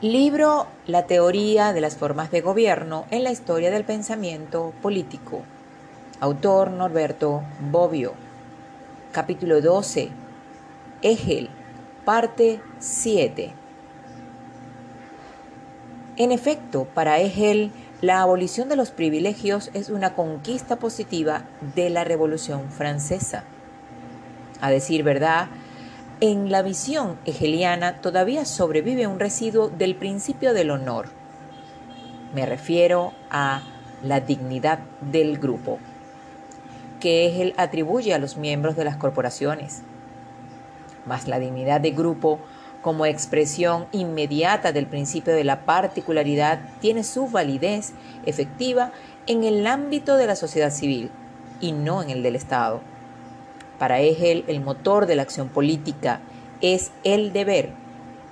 Libro La teoría de las formas de gobierno en la historia del pensamiento político. Autor Norberto Bobbio. Capítulo 12. Hegel. Parte 7. En efecto, para Hegel, la abolición de los privilegios es una conquista positiva de la Revolución Francesa. A decir verdad, en la visión hegeliana todavía sobrevive un residuo del principio del honor. Me refiero a la dignidad del grupo, que Hegel atribuye a los miembros de las corporaciones. Mas la dignidad de grupo, como expresión inmediata del principio de la particularidad, tiene su validez efectiva en el ámbito de la sociedad civil y no en el del Estado. Para Hegel, el motor de la acción política es el deber,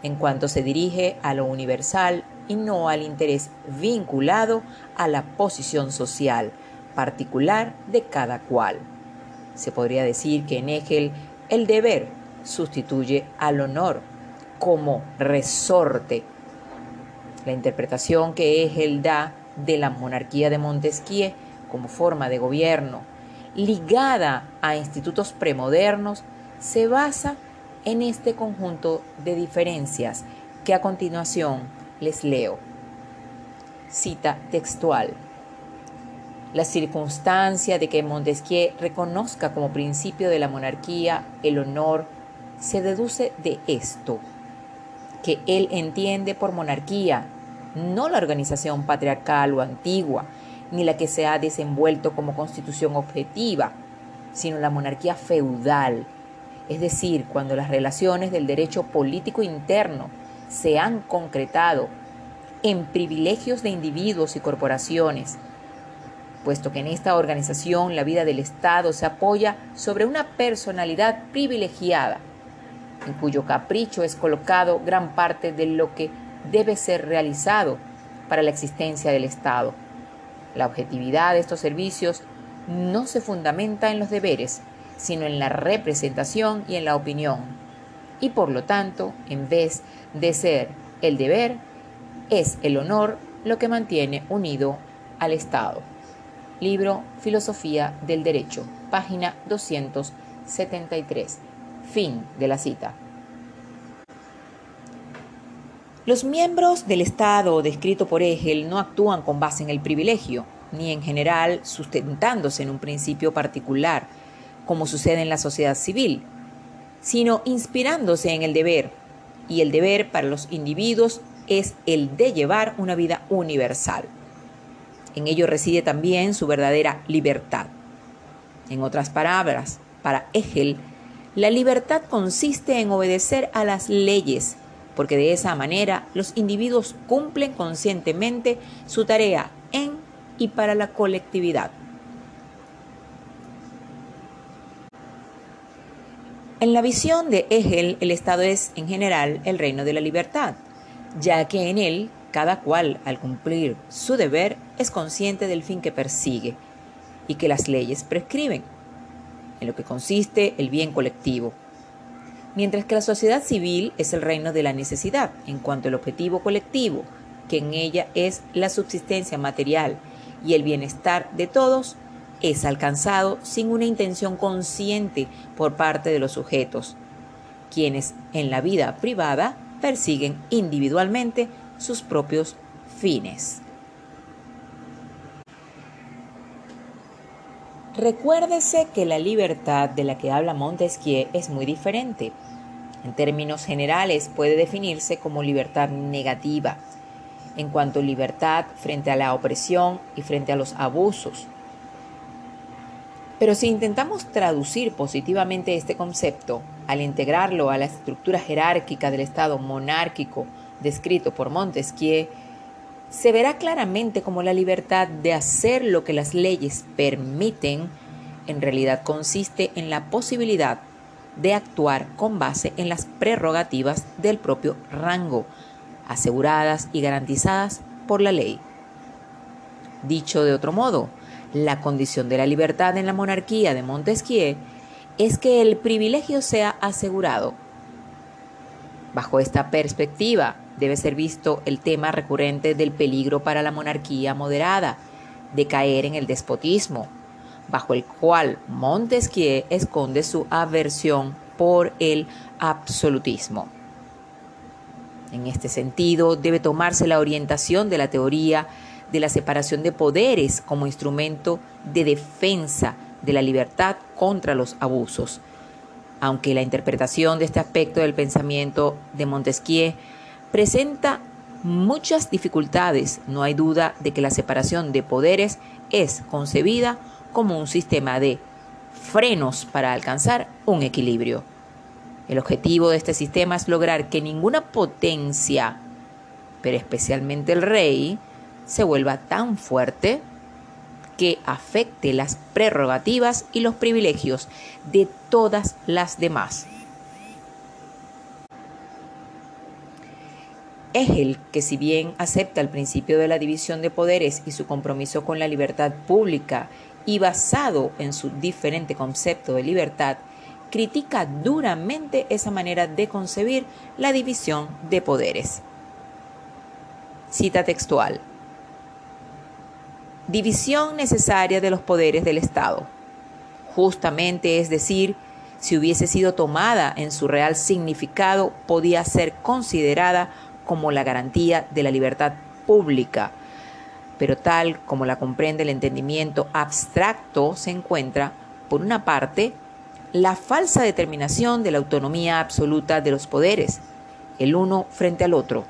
en cuanto se dirige a lo universal y no al interés vinculado a la posición social particular de cada cual. Se podría decir que en Hegel el deber sustituye al honor como resorte. La interpretación que Hegel da de la monarquía de Montesquieu como forma de gobierno ligada a institutos premodernos se basa en este conjunto de diferencias que a continuación les leo. Cita textual. La circunstancia de que Montesquieu reconozca como principio de la monarquía el honor se deduce de esto, que él entiende por monarquía no la organización patriarcal o antigua, ni la que se ha desenvuelto como constitución objetiva, sino la monarquía feudal, es decir, cuando las relaciones del derecho político interno se han concretado en privilegios de individuos y corporaciones, puesto que en esta organización la vida del Estado se apoya sobre una personalidad privilegiada, en cuyo capricho es colocado gran parte de lo que debe ser realizado para la existencia del Estado. La objetividad de estos servicios no se fundamenta en los deberes, sino en la representación y en la opinión. Y por lo tanto, en vez de ser el deber, es el honor lo que mantiene unido al Estado. Libro Filosofía del Derecho, página 273. Fin de la cita. Los miembros del Estado descrito por Hegel no actúan con base en el privilegio, ni en general sustentándose en un principio particular, como sucede en la sociedad civil, sino inspirándose en el deber, y el deber para los individuos es el de llevar una vida universal. En ello reside también su verdadera libertad. En otras palabras, para Hegel, la libertad consiste en obedecer a las leyes porque de esa manera los individuos cumplen conscientemente su tarea en y para la colectividad. En la visión de Hegel, el Estado es, en general, el reino de la libertad, ya que en él cada cual, al cumplir su deber, es consciente del fin que persigue y que las leyes prescriben, en lo que consiste el bien colectivo mientras que la sociedad civil es el reino de la necesidad en cuanto al objetivo colectivo, que en ella es la subsistencia material y el bienestar de todos, es alcanzado sin una intención consciente por parte de los sujetos, quienes en la vida privada persiguen individualmente sus propios fines. Recuérdese que la libertad de la que habla Montesquieu es muy diferente en términos generales puede definirse como libertad negativa, en cuanto a libertad frente a la opresión y frente a los abusos. Pero si intentamos traducir positivamente este concepto al integrarlo a la estructura jerárquica del Estado monárquico descrito por Montesquieu, se verá claramente como la libertad de hacer lo que las leyes permiten en realidad consiste en la posibilidad de actuar con base en las prerrogativas del propio rango, aseguradas y garantizadas por la ley. Dicho de otro modo, la condición de la libertad en la monarquía de Montesquieu es que el privilegio sea asegurado. Bajo esta perspectiva, debe ser visto el tema recurrente del peligro para la monarquía moderada, de caer en el despotismo, bajo el cual Montesquieu esconde su aversión por el absolutismo. En este sentido, debe tomarse la orientación de la teoría de la separación de poderes como instrumento de defensa de la libertad contra los abusos. Aunque la interpretación de este aspecto del pensamiento de Montesquieu presenta muchas dificultades, no hay duda de que la separación de poderes es concebida como un sistema de frenos para alcanzar un equilibrio. El objetivo de este sistema es lograr que ninguna potencia, pero especialmente el rey, se vuelva tan fuerte que afecte las prerrogativas y los privilegios de todas las demás. el que si bien acepta el principio de la división de poderes y su compromiso con la libertad pública y basado en su diferente concepto de libertad, critica duramente esa manera de concebir la división de poderes. Cita textual. División necesaria de los poderes del Estado. Justamente, es decir, si hubiese sido tomada en su real significado, podía ser considerada como la garantía de la libertad pública, pero tal como la comprende el entendimiento abstracto, se encuentra, por una parte, la falsa determinación de la autonomía absoluta de los poderes, el uno frente al otro,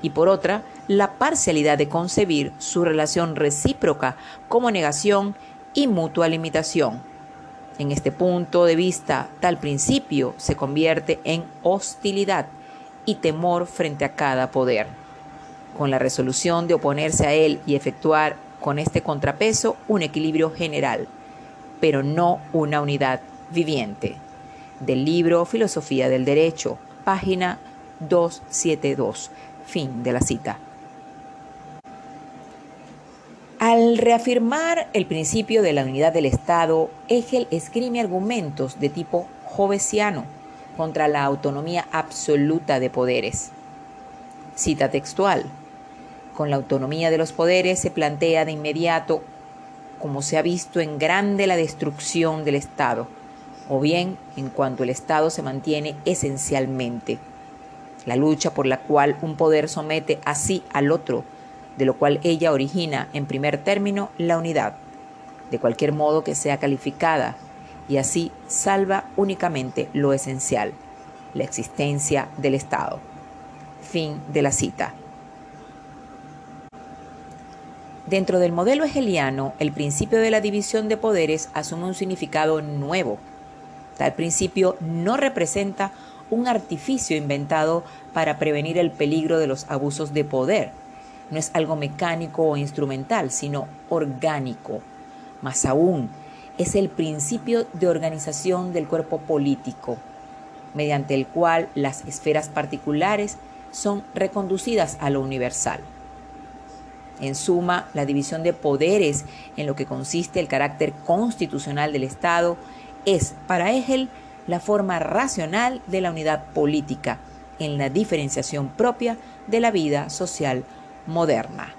y por otra, la parcialidad de concebir su relación recíproca como negación y mutua limitación. En este punto de vista, tal principio se convierte en hostilidad y temor frente a cada poder, con la resolución de oponerse a él y efectuar con este contrapeso un equilibrio general, pero no una unidad viviente. Del libro Filosofía del Derecho, página 272. Fin de la cita. Al reafirmar el principio de la unidad del Estado, Hegel escribe argumentos de tipo jovesiano contra la autonomía absoluta de poderes. Cita textual. Con la autonomía de los poderes se plantea de inmediato como se ha visto en grande la destrucción del Estado o bien en cuanto el Estado se mantiene esencialmente. La lucha por la cual un poder somete así al otro, de lo cual ella origina en primer término la unidad, de cualquier modo que sea calificada, y así salva únicamente lo esencial, la existencia del Estado. Fin de la cita. Dentro del modelo hegeliano, el principio de la división de poderes asume un significado nuevo Tal principio no representa un artificio inventado para prevenir el peligro de los abusos de poder. No es algo mecánico o instrumental, sino orgánico. Más aún, es el principio de organización del cuerpo político, mediante el cual las esferas particulares son reconducidas a lo universal. En suma, la división de poderes en lo que consiste el carácter constitucional del Estado es para Hegel la forma racional de la unidad política en la diferenciación propia de la vida social moderna.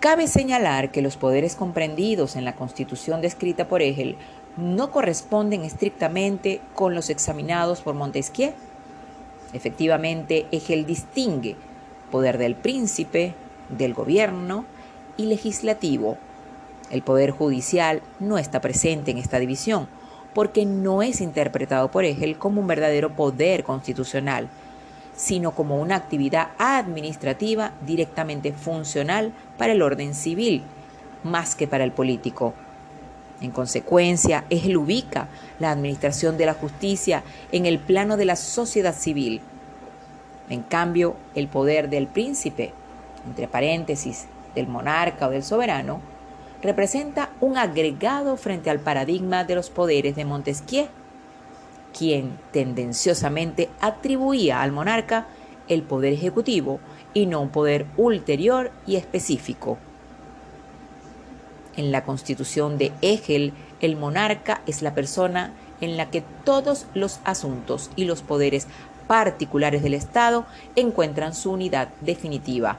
Cabe señalar que los poderes comprendidos en la constitución descrita por Hegel no corresponden estrictamente con los examinados por Montesquieu. Efectivamente, Hegel distingue poder del príncipe, del gobierno y legislativo el Poder Judicial no está presente en esta división porque no es interpretado por Hegel como un verdadero poder constitucional, sino como una actividad administrativa directamente funcional para el orden civil, más que para el político. En consecuencia, Hegel ubica la administración de la justicia en el plano de la sociedad civil. En cambio, el poder del príncipe, entre paréntesis, del monarca o del soberano, representa un agregado frente al paradigma de los poderes de Montesquieu, quien tendenciosamente atribuía al monarca el poder ejecutivo y no un poder ulterior y específico. En la constitución de Hegel, el monarca es la persona en la que todos los asuntos y los poderes particulares del Estado encuentran su unidad definitiva.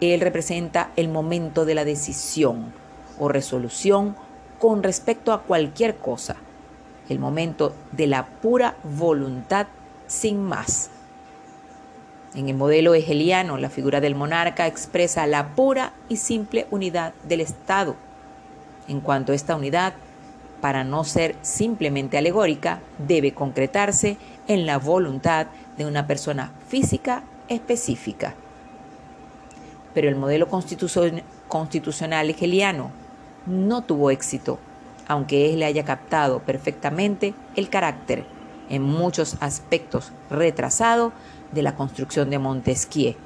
Él representa el momento de la decisión o resolución con respecto a cualquier cosa, el momento de la pura voluntad sin más. En el modelo hegeliano, la figura del monarca expresa la pura y simple unidad del Estado. En cuanto a esta unidad, para no ser simplemente alegórica, debe concretarse en la voluntad de una persona física específica. Pero el modelo constitucional hegeliano no tuvo éxito, aunque él haya captado perfectamente el carácter, en muchos aspectos retrasado, de la construcción de Montesquieu.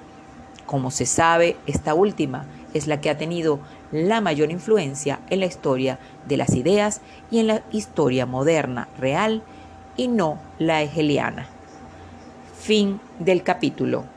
Como se sabe, esta última es la que ha tenido la mayor influencia en la historia de las ideas y en la historia moderna real y no la hegeliana. Fin del capítulo.